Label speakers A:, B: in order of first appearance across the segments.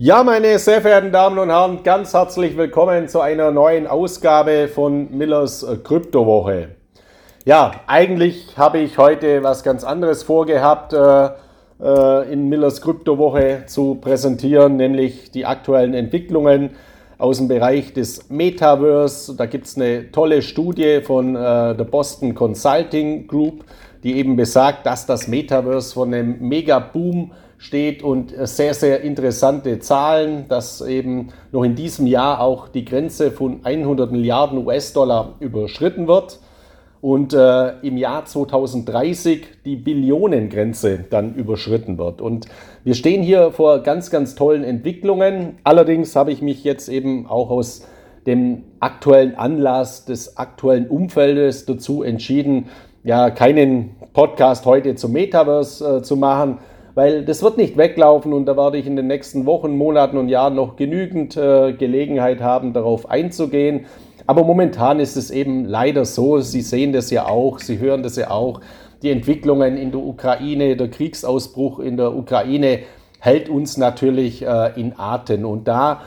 A: Ja, meine sehr verehrten Damen und Herren, ganz herzlich willkommen zu einer neuen Ausgabe von Millers Kryptowoche. Ja, eigentlich habe ich heute was ganz anderes vorgehabt, äh, äh, in Millers Kryptowoche zu präsentieren, nämlich die aktuellen Entwicklungen aus dem Bereich des Metaverse. Da gibt es eine tolle Studie von äh, der Boston Consulting Group, die eben besagt, dass das Metaverse von einem Mega-Boom steht und sehr, sehr interessante Zahlen, dass eben noch in diesem Jahr auch die Grenze von 100 Milliarden US-Dollar überschritten wird und äh, im Jahr 2030 die Billionengrenze dann überschritten wird. Und wir stehen hier vor ganz, ganz tollen Entwicklungen. Allerdings habe ich mich jetzt eben auch aus dem aktuellen Anlass des aktuellen Umfeldes dazu entschieden, ja, keinen Podcast heute zum Metaverse äh, zu machen, weil das wird nicht weglaufen und da werde ich in den nächsten Wochen, Monaten und Jahren noch genügend äh, Gelegenheit haben, darauf einzugehen. Aber momentan ist es eben leider so, Sie sehen das ja auch, Sie hören das ja auch, die Entwicklungen in der Ukraine, der Kriegsausbruch in der Ukraine hält uns natürlich äh, in Atem. Und da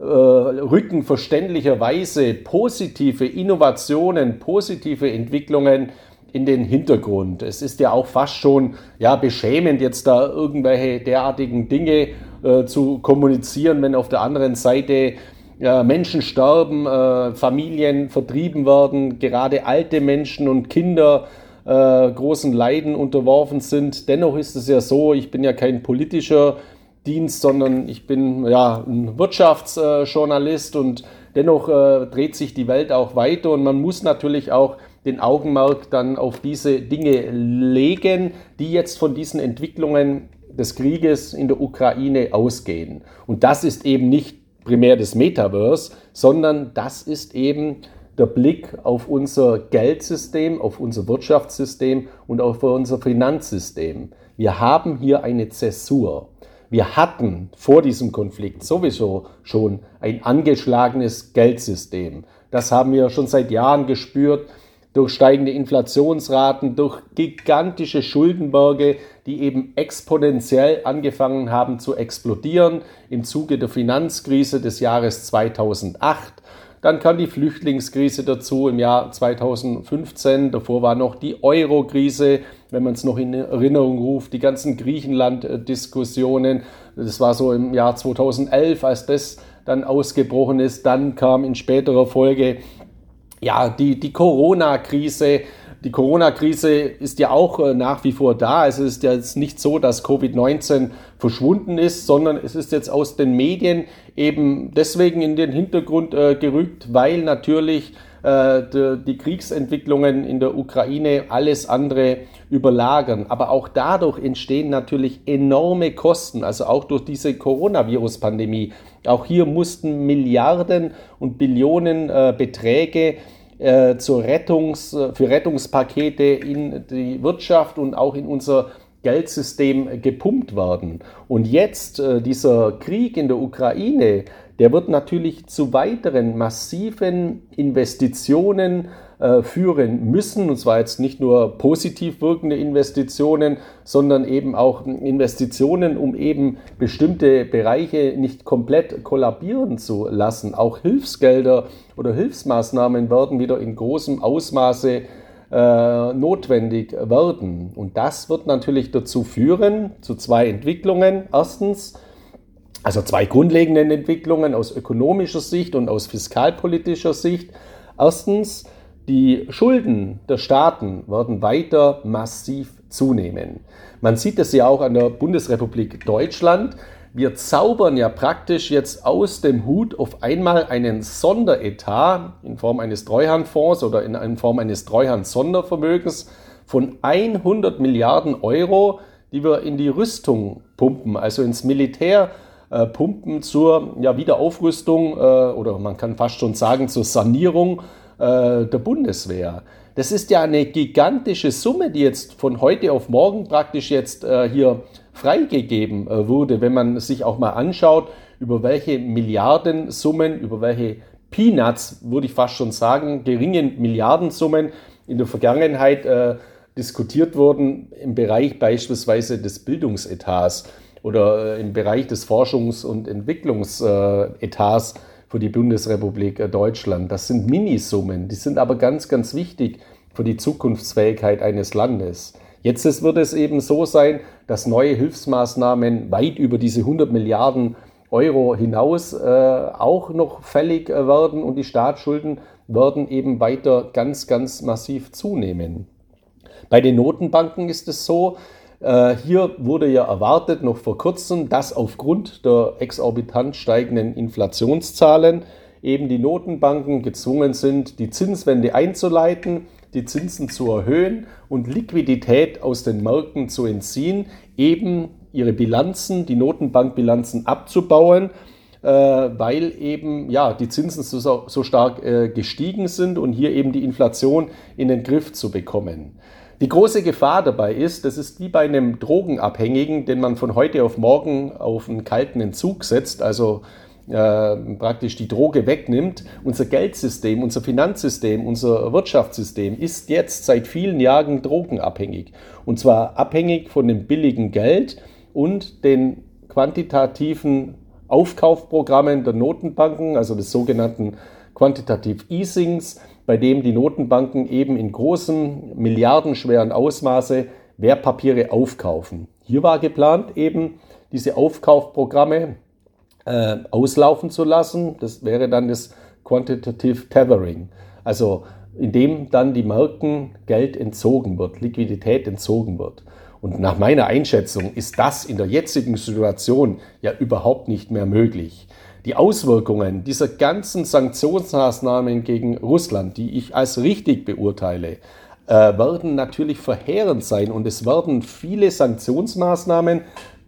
A: äh, rücken verständlicherweise positive Innovationen, positive Entwicklungen in den Hintergrund. Es ist ja auch fast schon ja, beschämend, jetzt da irgendwelche derartigen Dinge äh, zu kommunizieren, wenn auf der anderen Seite ja, Menschen sterben, äh, Familien vertrieben werden, gerade alte Menschen und Kinder äh, großen Leiden unterworfen sind. Dennoch ist es ja so, ich bin ja kein politischer Dienst, sondern ich bin ja ein Wirtschaftsjournalist und dennoch äh, dreht sich die Welt auch weiter und man muss natürlich auch den Augenmerk dann auf diese Dinge legen, die jetzt von diesen Entwicklungen des Krieges in der Ukraine ausgehen. Und das ist eben nicht primär das Metaverse, sondern das ist eben der Blick auf unser Geldsystem, auf unser Wirtschaftssystem und auf unser Finanzsystem. Wir haben hier eine Zäsur. Wir hatten vor diesem Konflikt sowieso schon ein angeschlagenes Geldsystem. Das haben wir schon seit Jahren gespürt durch steigende Inflationsraten, durch gigantische Schuldenberge, die eben exponentiell angefangen haben zu explodieren im Zuge der Finanzkrise des Jahres 2008. Dann kam die Flüchtlingskrise dazu im Jahr 2015. Davor war noch die Euro-Krise, wenn man es noch in Erinnerung ruft, die ganzen Griechenland-Diskussionen. Das war so im Jahr 2011, als das dann ausgebrochen ist. Dann kam in späterer Folge ja, die, die Corona-Krise. Die Corona-Krise ist ja auch äh, nach wie vor da. Es ist ja jetzt nicht so, dass Covid-19 verschwunden ist, sondern es ist jetzt aus den Medien eben deswegen in den Hintergrund äh, gerückt, weil natürlich die, die Kriegsentwicklungen in der Ukraine alles andere überlagern. Aber auch dadurch entstehen natürlich enorme Kosten, also auch durch diese Coronavirus-Pandemie. Auch hier mussten Milliarden und Billionen äh, Beträge äh, zur Rettungs, für Rettungspakete in die Wirtschaft und auch in unser Geldsystem gepumpt werden. Und jetzt äh, dieser Krieg in der Ukraine, der wird natürlich zu weiteren massiven Investitionen äh, führen müssen. Und zwar jetzt nicht nur positiv wirkende Investitionen, sondern eben auch Investitionen, um eben bestimmte Bereiche nicht komplett kollabieren zu lassen. Auch Hilfsgelder oder Hilfsmaßnahmen werden wieder in großem Ausmaße äh, notwendig werden. Und das wird natürlich dazu führen, zu zwei Entwicklungen. Erstens, also zwei grundlegenden Entwicklungen aus ökonomischer Sicht und aus fiskalpolitischer Sicht. Erstens, die Schulden der Staaten werden weiter massiv zunehmen. Man sieht es ja auch an der Bundesrepublik Deutschland. Wir zaubern ja praktisch jetzt aus dem Hut auf einmal einen Sonderetat in Form eines Treuhandfonds oder in Form eines Treuhand-Sondervermögens von 100 Milliarden Euro, die wir in die Rüstung pumpen, also ins Militär äh, pumpen zur ja, Wiederaufrüstung äh, oder man kann fast schon sagen zur Sanierung äh, der Bundeswehr. Das ist ja eine gigantische Summe, die jetzt von heute auf morgen praktisch jetzt äh, hier freigegeben äh, wurde, wenn man sich auch mal anschaut, über welche Milliardensummen, über welche Peanuts, würde ich fast schon sagen, geringen Milliardensummen in der Vergangenheit äh, diskutiert wurden im Bereich beispielsweise des Bildungsetats. Oder äh, im Bereich des Forschungs- und Entwicklungsetats für die Bundesrepublik äh, Deutschland. Das sind Minisummen, die sind aber ganz, ganz wichtig für die Zukunftsfähigkeit eines Landes. Jetzt wird es eben so sein, dass neue Hilfsmaßnahmen weit über diese 100 Milliarden Euro hinaus äh, auch noch fällig äh, werden und die Staatsschulden werden eben weiter ganz, ganz massiv zunehmen. Bei den Notenbanken ist es so, äh, hier wurde ja erwartet, noch vor kurzem, dass aufgrund der exorbitant steigenden Inflationszahlen eben die Notenbanken gezwungen sind, die Zinswende einzuleiten, die Zinsen zu erhöhen und Liquidität aus den Märkten zu entziehen, eben ihre Bilanzen, die Notenbankbilanzen abzubauen, äh, weil eben ja, die Zinsen so, so stark äh, gestiegen sind und hier eben die Inflation in den Griff zu bekommen. Die große Gefahr dabei ist, das ist wie bei einem Drogenabhängigen, den man von heute auf morgen auf einen kalten Entzug setzt, also äh, praktisch die Droge wegnimmt. Unser Geldsystem, unser Finanzsystem, unser Wirtschaftssystem ist jetzt seit vielen Jahren drogenabhängig. Und zwar abhängig von dem billigen Geld und den quantitativen Aufkaufprogrammen der Notenbanken, also des sogenannten Quantitative Easings, bei dem die Notenbanken eben in großem, milliardenschweren Ausmaße Wertpapiere aufkaufen. Hier war geplant, eben diese Aufkaufprogramme äh, auslaufen zu lassen. Das wäre dann das Quantitative Tethering. Also indem dann die Märkten Geld entzogen wird, Liquidität entzogen wird. Und nach meiner Einschätzung ist das in der jetzigen Situation ja überhaupt nicht mehr möglich die Auswirkungen dieser ganzen Sanktionsmaßnahmen gegen Russland, die ich als richtig beurteile, äh, werden natürlich verheerend sein und es werden viele Sanktionsmaßnahmen,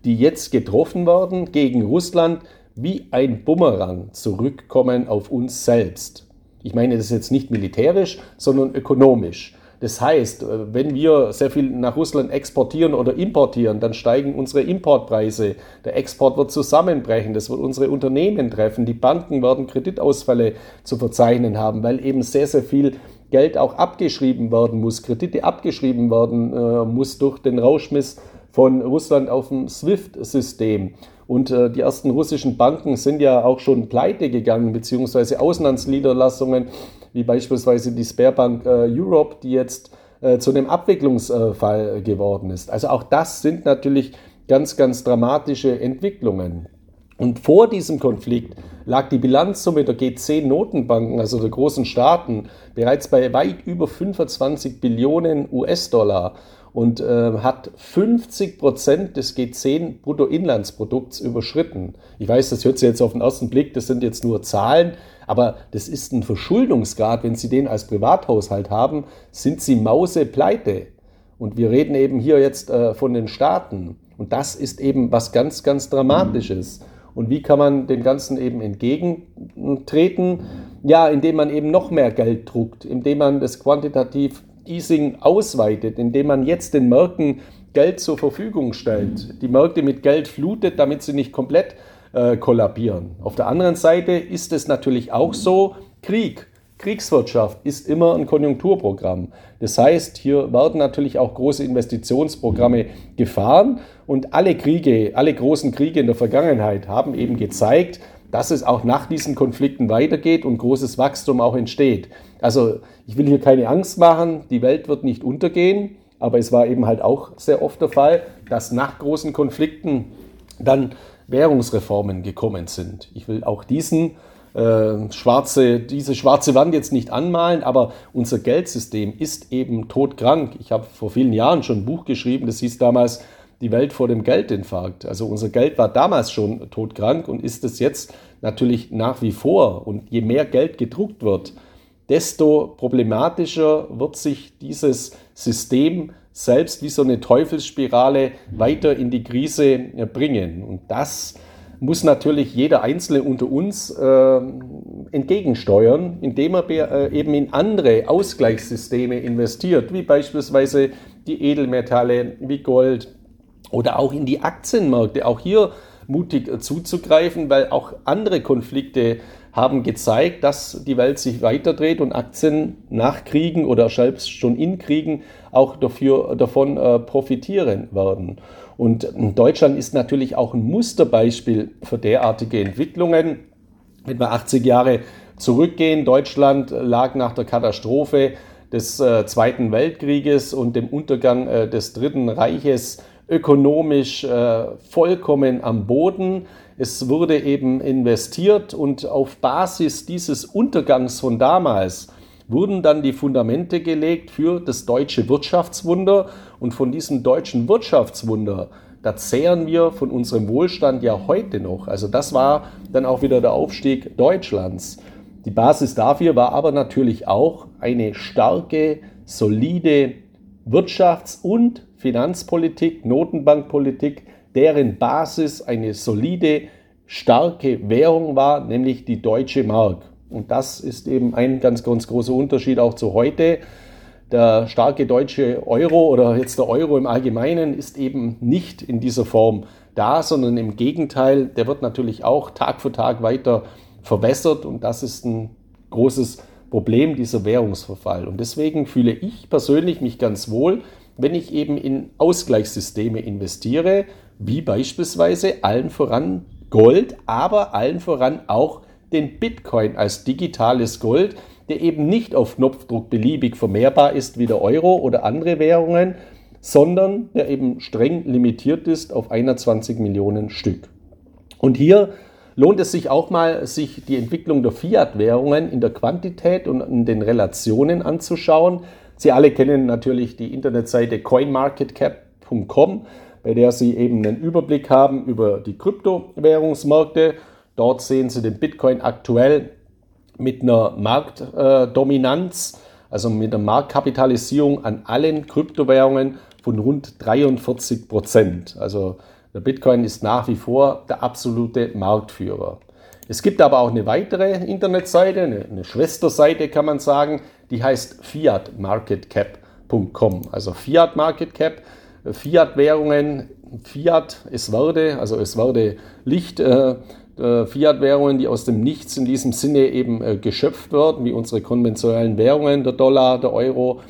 A: die jetzt getroffen werden gegen Russland, wie ein Bumerang zurückkommen auf uns selbst. Ich meine das jetzt nicht militärisch, sondern ökonomisch. Das heißt, äh, wenn wir sehr viel nach Russland exportieren oder importieren, dann steigen unsere Importpreise. Der Export wird zusammenbrechen, das wird unsere Unternehmen treffen. Die Banken werden Kreditausfälle zu verzeichnen haben, weil eben sehr, sehr viel Geld auch abgeschrieben werden muss, Kredite abgeschrieben werden äh, muss durch den Rauschmiss von Russland auf dem SWIFT-System. Und äh, die ersten russischen Banken sind ja auch schon pleite gegangen, beziehungsweise Auslandsniederlassungen wie beispielsweise die Sparebank äh, Europe, die jetzt äh, zu einem Abwicklungsfall geworden ist. Also auch das sind natürlich ganz, ganz dramatische Entwicklungen. Und vor diesem Konflikt lag die Bilanzsumme der G10-Notenbanken, also der großen Staaten, bereits bei weit über 25 Billionen US-Dollar und äh, hat 50 Prozent des G10 Bruttoinlandsprodukts überschritten. Ich weiß, das hört sich jetzt auf den ersten Blick, das sind jetzt nur Zahlen, aber das ist ein Verschuldungsgrad. Wenn Sie den als Privathaushalt haben, sind Sie Mausepleite. Und wir reden eben hier jetzt äh, von den Staaten. Und das ist eben was ganz, ganz Dramatisches. Und wie kann man dem Ganzen eben entgegentreten? Ja, indem man eben noch mehr Geld druckt, indem man das quantitativ Easing ausweitet, indem man jetzt den Märkten Geld zur Verfügung stellt, die Märkte mit Geld flutet, damit sie nicht komplett äh, kollabieren. Auf der anderen Seite ist es natürlich auch so, Krieg, Kriegswirtschaft ist immer ein Konjunkturprogramm. Das heißt, hier werden natürlich auch große Investitionsprogramme gefahren und alle Kriege, alle großen Kriege in der Vergangenheit haben eben gezeigt, dass es auch nach diesen Konflikten weitergeht und großes Wachstum auch entsteht. Also ich will hier keine Angst machen, die Welt wird nicht untergehen, aber es war eben halt auch sehr oft der Fall, dass nach großen Konflikten dann Währungsreformen gekommen sind. Ich will auch diesen äh, schwarze, diese schwarze Wand jetzt nicht anmalen, aber unser Geldsystem ist eben todkrank. Ich habe vor vielen Jahren schon ein Buch geschrieben, das hieß damals die Welt vor dem Geldinfarkt. Also unser Geld war damals schon todkrank und ist es jetzt natürlich nach wie vor. Und je mehr Geld gedruckt wird, desto problematischer wird sich dieses System selbst wie so eine Teufelsspirale weiter in die Krise bringen. Und das muss natürlich jeder Einzelne unter uns äh, entgegensteuern, indem er äh, eben in andere Ausgleichssysteme investiert, wie beispielsweise die Edelmetalle, wie Gold, oder auch in die Aktienmärkte, auch hier mutig zuzugreifen, weil auch andere Konflikte haben gezeigt, dass die Welt sich weiterdreht und Aktien nach Kriegen oder selbst schon in Kriegen auch dafür, davon äh, profitieren werden. Und Deutschland ist natürlich auch ein Musterbeispiel für derartige Entwicklungen. Wenn wir 80 Jahre zurückgehen, Deutschland lag nach der Katastrophe des äh, Zweiten Weltkrieges und dem Untergang äh, des Dritten Reiches ökonomisch äh, vollkommen am Boden. Es wurde eben investiert und auf Basis dieses Untergangs von damals wurden dann die Fundamente gelegt für das deutsche Wirtschaftswunder. Und von diesem deutschen Wirtschaftswunder, da zehren wir von unserem Wohlstand ja heute noch. Also das war dann auch wieder der Aufstieg Deutschlands. Die Basis dafür war aber natürlich auch eine starke, solide Wirtschafts- und Finanzpolitik, Notenbankpolitik, deren Basis eine solide, starke Währung war, nämlich die deutsche Mark. Und das ist eben ein ganz, ganz großer Unterschied auch zu heute. Der starke deutsche Euro oder jetzt der Euro im Allgemeinen ist eben nicht in dieser Form da, sondern im Gegenteil, der wird natürlich auch Tag für Tag weiter verwässert und das ist ein großes Problem, dieser Währungsverfall. Und deswegen fühle ich persönlich mich ganz wohl, wenn ich eben in Ausgleichssysteme investiere, wie beispielsweise allen voran Gold, aber allen voran auch den Bitcoin als digitales Gold, der eben nicht auf Knopfdruck beliebig vermehrbar ist wie der Euro oder andere Währungen, sondern der eben streng limitiert ist auf 21 Millionen Stück. Und hier lohnt es sich auch mal, sich die Entwicklung der Fiat-Währungen in der Quantität und in den Relationen anzuschauen. Sie alle kennen natürlich die Internetseite coinmarketcap.com, bei der Sie eben einen Überblick haben über die Kryptowährungsmärkte Dort sehen Sie den Bitcoin aktuell mit einer Marktdominanz, also mit einer Marktkapitalisierung an allen Kryptowährungen von rund 43 Prozent. Also der Bitcoin ist nach wie vor der absolute Marktführer. Es gibt aber auch eine weitere Internetseite, eine, eine Schwesterseite kann man sagen, die heißt fiatmarketcap.com. Also Fiat Market Cap, Fiat-Währungen, Fiat, es werde, also es werde Licht. Äh, äh, Fiat-Währungen, die aus dem Nichts in diesem Sinne eben äh, geschöpft werden, wie unsere konventionellen Währungen, der Dollar, der Euro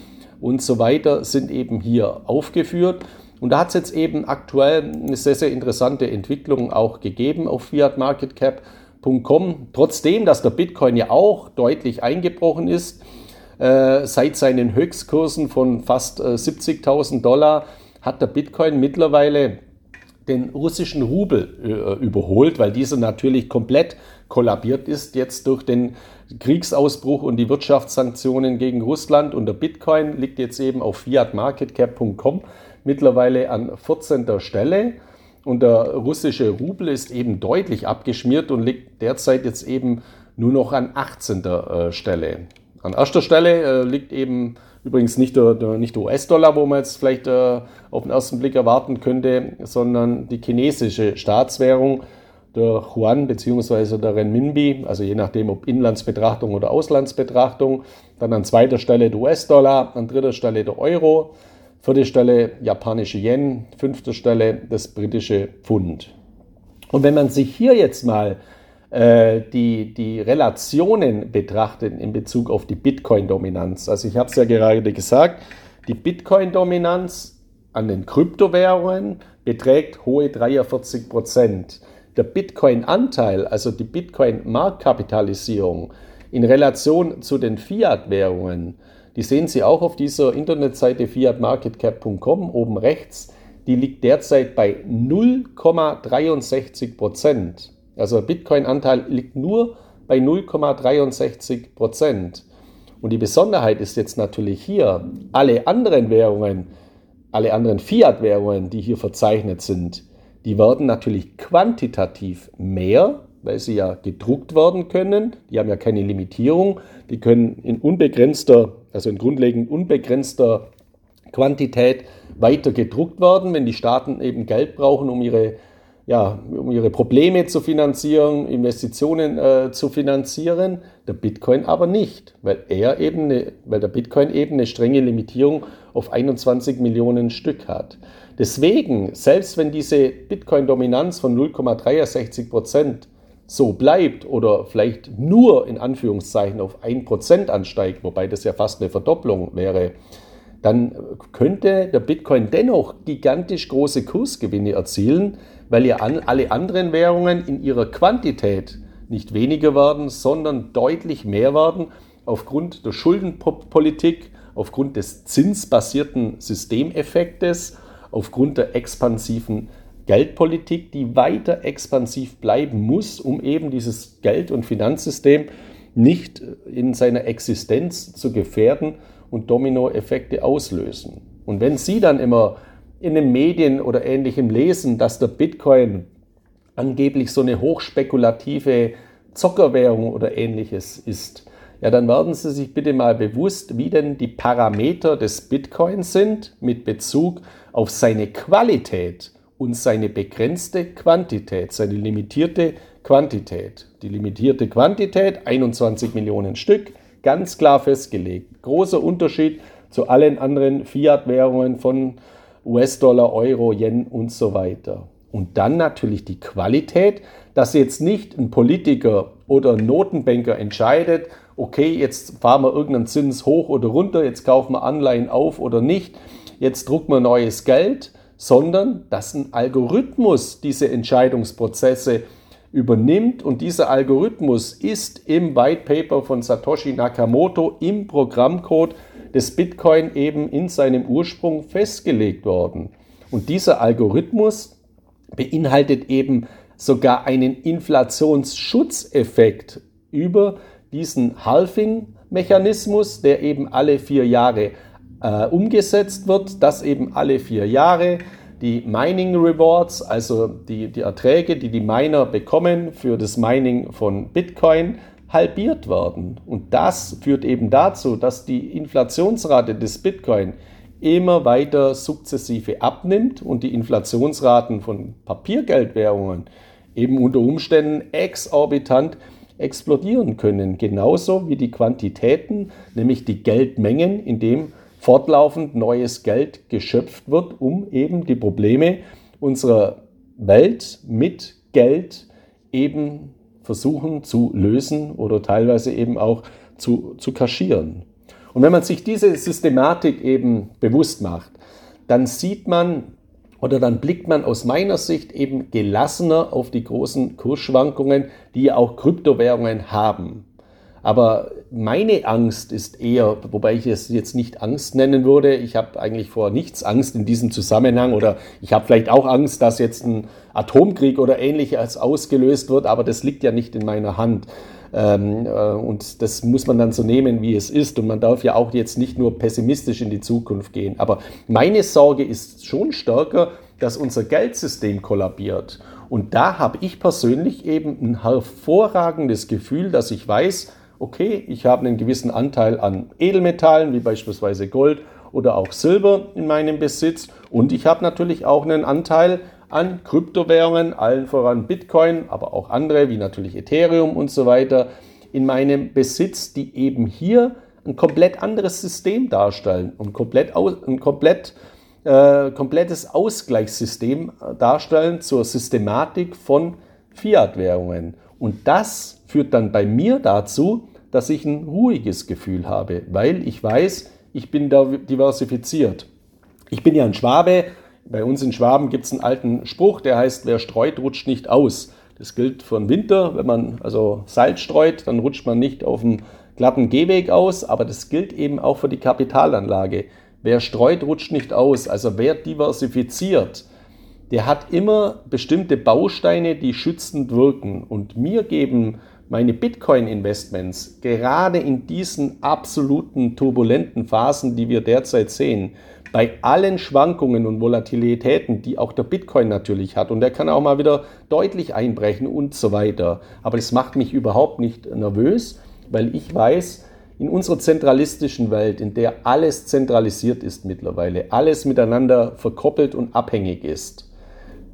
A: und so weiter, sind eben hier aufgeführt. Und da hat es jetzt eben aktuell eine sehr, sehr interessante Entwicklung auch gegeben auf fiatmarketcap.com. Trotzdem, dass der Bitcoin ja auch deutlich eingebrochen ist, äh, seit seinen Höchstkursen von fast äh, 70.000 Dollar hat der Bitcoin mittlerweile den russischen Rubel äh, überholt, weil dieser natürlich komplett kollabiert ist jetzt durch den Kriegsausbruch und die Wirtschaftssanktionen gegen Russland. Und der Bitcoin liegt jetzt eben auf fiatmarketcap.com mittlerweile an 14. Stelle. Und der russische Rubel ist eben deutlich abgeschmiert und liegt derzeit jetzt eben nur noch an 18. Äh, Stelle. An erster Stelle äh, liegt eben Übrigens nicht der, der, nicht der US-Dollar, wo man jetzt vielleicht äh, auf den ersten Blick erwarten könnte, sondern die chinesische Staatswährung, der Yuan bzw. der Renminbi, also je nachdem ob Inlandsbetrachtung oder Auslandsbetrachtung. Dann an zweiter Stelle der US-Dollar, an dritter Stelle der Euro, vierte Stelle japanische Yen, fünfte Stelle das britische Pfund. Und wenn man sich hier jetzt mal äh, die, die Relationen betrachten in Bezug auf die Bitcoin-Dominanz. Also ich habe es ja gerade gesagt, die Bitcoin-Dominanz an den Kryptowährungen beträgt hohe 43 Prozent. Der Bitcoin-Anteil, also die Bitcoin-Marktkapitalisierung in Relation zu den Fiat-Währungen, die sehen Sie auch auf dieser Internetseite fiatmarketcap.com oben rechts, die liegt derzeit bei 0,63 Prozent. Also der Bitcoin-Anteil liegt nur bei 0,63 Prozent. Und die Besonderheit ist jetzt natürlich hier, alle anderen Währungen, alle anderen Fiat-Währungen, die hier verzeichnet sind, die werden natürlich quantitativ mehr, weil sie ja gedruckt werden können. Die haben ja keine Limitierung. Die können in unbegrenzter, also in grundlegend unbegrenzter Quantität weiter gedruckt werden, wenn die Staaten eben Geld brauchen, um ihre ja, um ihre Probleme zu finanzieren, Investitionen äh, zu finanzieren, der Bitcoin aber nicht, weil er eben eine, weil der Bitcoin eben eine strenge Limitierung auf 21 Millionen Stück hat. Deswegen, selbst wenn diese Bitcoin-Dominanz von 0,63 Prozent so bleibt oder vielleicht nur in Anführungszeichen auf 1% ansteigt, wobei das ja fast eine Verdopplung wäre, dann könnte der Bitcoin dennoch gigantisch große Kursgewinne erzielen, weil ja alle anderen Währungen in ihrer Quantität nicht weniger werden, sondern deutlich mehr werden aufgrund der Schuldenpolitik, aufgrund des zinsbasierten Systemeffektes, aufgrund der expansiven Geldpolitik, die weiter expansiv bleiben muss, um eben dieses Geld- und Finanzsystem nicht in seiner Existenz zu gefährden und Dominoeffekte auslösen. Und wenn Sie dann immer in den Medien oder ähnlichem lesen, dass der Bitcoin angeblich so eine hochspekulative Zockerwährung oder ähnliches ist, ja, dann werden Sie sich bitte mal bewusst, wie denn die Parameter des Bitcoins sind mit Bezug auf seine Qualität und seine begrenzte Quantität, seine limitierte Quantität. Die limitierte Quantität, 21 Millionen Stück, ganz klar festgelegt. Großer Unterschied zu allen anderen Fiat-Währungen von US-Dollar, Euro, Yen und so weiter. Und dann natürlich die Qualität, dass jetzt nicht ein Politiker oder ein Notenbanker entscheidet, okay, jetzt fahren wir irgendeinen Zins hoch oder runter, jetzt kaufen wir Anleihen auf oder nicht, jetzt drucken wir neues Geld, sondern dass ein Algorithmus diese Entscheidungsprozesse übernimmt und dieser Algorithmus ist im White Paper von Satoshi Nakamoto im Programmcode des Bitcoin eben in seinem Ursprung festgelegt worden. Und dieser Algorithmus beinhaltet eben sogar einen Inflationsschutzeffekt über diesen Halving-Mechanismus, der eben alle vier Jahre äh, umgesetzt wird, dass eben alle vier Jahre die Mining Rewards, also die, die Erträge, die die Miner bekommen für das Mining von Bitcoin, halbiert werden. Und das führt eben dazu, dass die Inflationsrate des Bitcoin immer weiter sukzessive abnimmt und die Inflationsraten von Papiergeldwährungen eben unter Umständen exorbitant explodieren können. Genauso wie die Quantitäten, nämlich die Geldmengen, in dem fortlaufend neues Geld geschöpft wird, um eben die Probleme unserer Welt mit Geld eben versuchen zu lösen oder teilweise eben auch zu, zu kaschieren. Und wenn man sich diese Systematik eben bewusst macht, dann sieht man oder dann blickt man aus meiner Sicht eben gelassener auf die großen Kursschwankungen, die auch Kryptowährungen haben. Aber meine Angst ist eher, wobei ich es jetzt nicht Angst nennen würde, ich habe eigentlich vor nichts Angst in diesem Zusammenhang oder ich habe vielleicht auch Angst, dass jetzt ein Atomkrieg oder ähnliches ausgelöst wird, aber das liegt ja nicht in meiner Hand. Ähm, äh, und das muss man dann so nehmen, wie es ist. Und man darf ja auch jetzt nicht nur pessimistisch in die Zukunft gehen. Aber meine Sorge ist schon stärker, dass unser Geldsystem kollabiert. Und da habe ich persönlich eben ein hervorragendes Gefühl, dass ich weiß, okay, ich habe einen gewissen Anteil an Edelmetallen, wie beispielsweise Gold oder auch Silber in meinem Besitz. Und ich habe natürlich auch einen Anteil an Kryptowährungen, allen voran Bitcoin, aber auch andere, wie natürlich Ethereum und so weiter, in meinem Besitz, die eben hier ein komplett anderes System darstellen und komplett, ein komplett, äh, komplettes Ausgleichssystem darstellen zur Systematik von Fiat-Währungen. Und das führt dann bei mir dazu, dass ich ein ruhiges Gefühl habe, weil ich weiß, ich bin da diversifiziert. Ich bin ja ein Schwabe. Bei uns in Schwaben gibt es einen alten Spruch, der heißt, wer streut, rutscht nicht aus. Das gilt für den Winter. Wenn man also Salz streut, dann rutscht man nicht auf dem glatten Gehweg aus. Aber das gilt eben auch für die Kapitalanlage. Wer streut, rutscht nicht aus. Also wer diversifiziert, der hat immer bestimmte Bausteine, die schützend wirken. Und mir geben meine Bitcoin-Investments gerade in diesen absoluten turbulenten Phasen, die wir derzeit sehen, bei allen Schwankungen und Volatilitäten, die auch der Bitcoin natürlich hat, und der kann auch mal wieder deutlich einbrechen und so weiter. Aber das macht mich überhaupt nicht nervös, weil ich weiß, in unserer zentralistischen Welt, in der alles zentralisiert ist mittlerweile, alles miteinander verkoppelt und abhängig ist,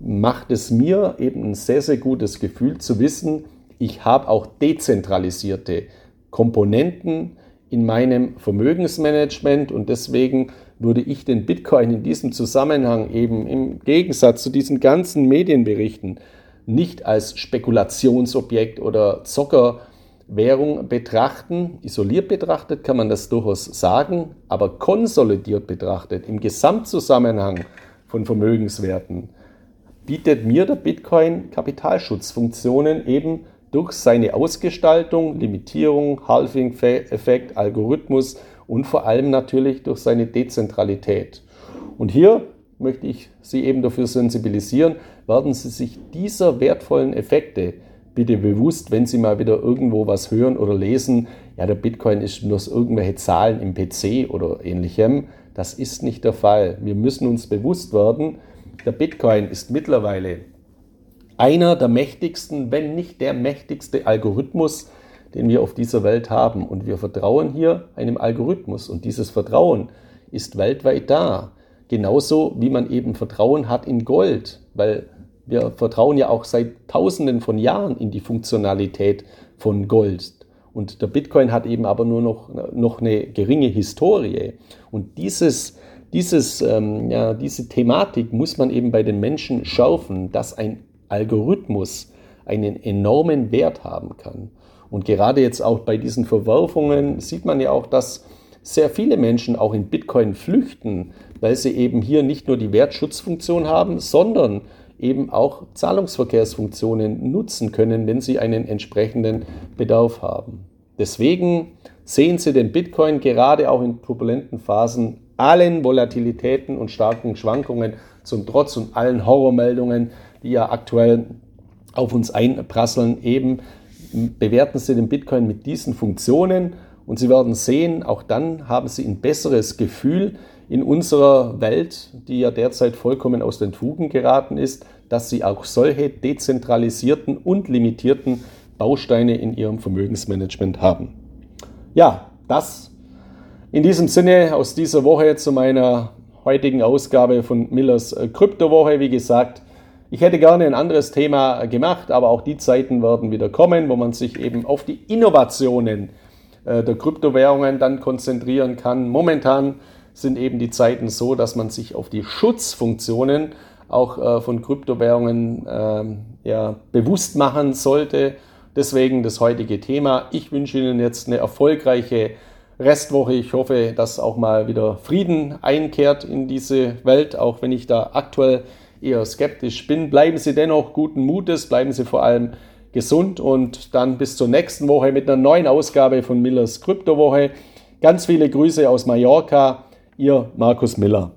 A: macht es mir eben ein sehr, sehr gutes Gefühl zu wissen, ich habe auch dezentralisierte Komponenten in meinem Vermögensmanagement und deswegen würde ich den Bitcoin in diesem Zusammenhang eben im Gegensatz zu diesen ganzen Medienberichten nicht als Spekulationsobjekt oder Zocker Währung betrachten. Isoliert betrachtet kann man das durchaus sagen, aber konsolidiert betrachtet im Gesamtzusammenhang von Vermögenswerten bietet mir der Bitcoin Kapitalschutzfunktionen eben durch seine Ausgestaltung, Limitierung, Halving-Effekt, Algorithmus und vor allem natürlich durch seine Dezentralität. Und hier möchte ich Sie eben dafür sensibilisieren, werden Sie sich dieser wertvollen Effekte bitte bewusst, wenn Sie mal wieder irgendwo was hören oder lesen, ja, der Bitcoin ist nur irgendwelche Zahlen im PC oder ähnlichem. Das ist nicht der Fall. Wir müssen uns bewusst werden, der Bitcoin ist mittlerweile einer der mächtigsten, wenn nicht der mächtigste Algorithmus, den wir auf dieser Welt haben. Und wir vertrauen hier einem Algorithmus. Und dieses Vertrauen ist weltweit da. Genauso wie man eben Vertrauen hat in Gold, weil wir vertrauen ja auch seit Tausenden von Jahren in die Funktionalität von Gold. Und der Bitcoin hat eben aber nur noch, noch eine geringe Historie. Und dieses, dieses, ähm, ja, diese Thematik muss man eben bei den Menschen schärfen, dass ein Algorithmus einen enormen Wert haben kann. Und gerade jetzt auch bei diesen Verwerfungen sieht man ja auch, dass sehr viele Menschen auch in Bitcoin flüchten, weil sie eben hier nicht nur die Wertschutzfunktion haben, sondern eben auch Zahlungsverkehrsfunktionen nutzen können, wenn sie einen entsprechenden Bedarf haben. Deswegen sehen Sie den Bitcoin gerade auch in turbulenten Phasen allen Volatilitäten und starken Schwankungen zum Trotz und allen Horrormeldungen, die ja aktuell auf uns einprasseln, eben bewerten Sie den Bitcoin mit diesen Funktionen und Sie werden sehen, auch dann haben Sie ein besseres Gefühl, in unserer Welt, die ja derzeit vollkommen aus den Fugen geraten ist, dass sie auch solche dezentralisierten und limitierten Bausteine in ihrem Vermögensmanagement haben. Ja, das in diesem Sinne aus dieser Woche zu meiner heutigen Ausgabe von Millers äh, Kryptowoche. Wie gesagt, ich hätte gerne ein anderes Thema gemacht, aber auch die Zeiten werden wieder kommen, wo man sich eben auf die Innovationen äh, der Kryptowährungen dann konzentrieren kann. Momentan sind eben die Zeiten so, dass man sich auf die Schutzfunktionen auch äh, von Kryptowährungen äh, ja, bewusst machen sollte. Deswegen das heutige Thema. Ich wünsche Ihnen jetzt eine erfolgreiche Restwoche. Ich hoffe, dass auch mal wieder Frieden einkehrt in diese Welt, auch wenn ich da aktuell eher skeptisch bin. Bleiben Sie dennoch guten Mutes, bleiben Sie vor allem gesund und dann bis zur nächsten Woche mit einer neuen Ausgabe von Millers Kryptowoche. Ganz viele Grüße aus Mallorca. Ihr Markus Miller.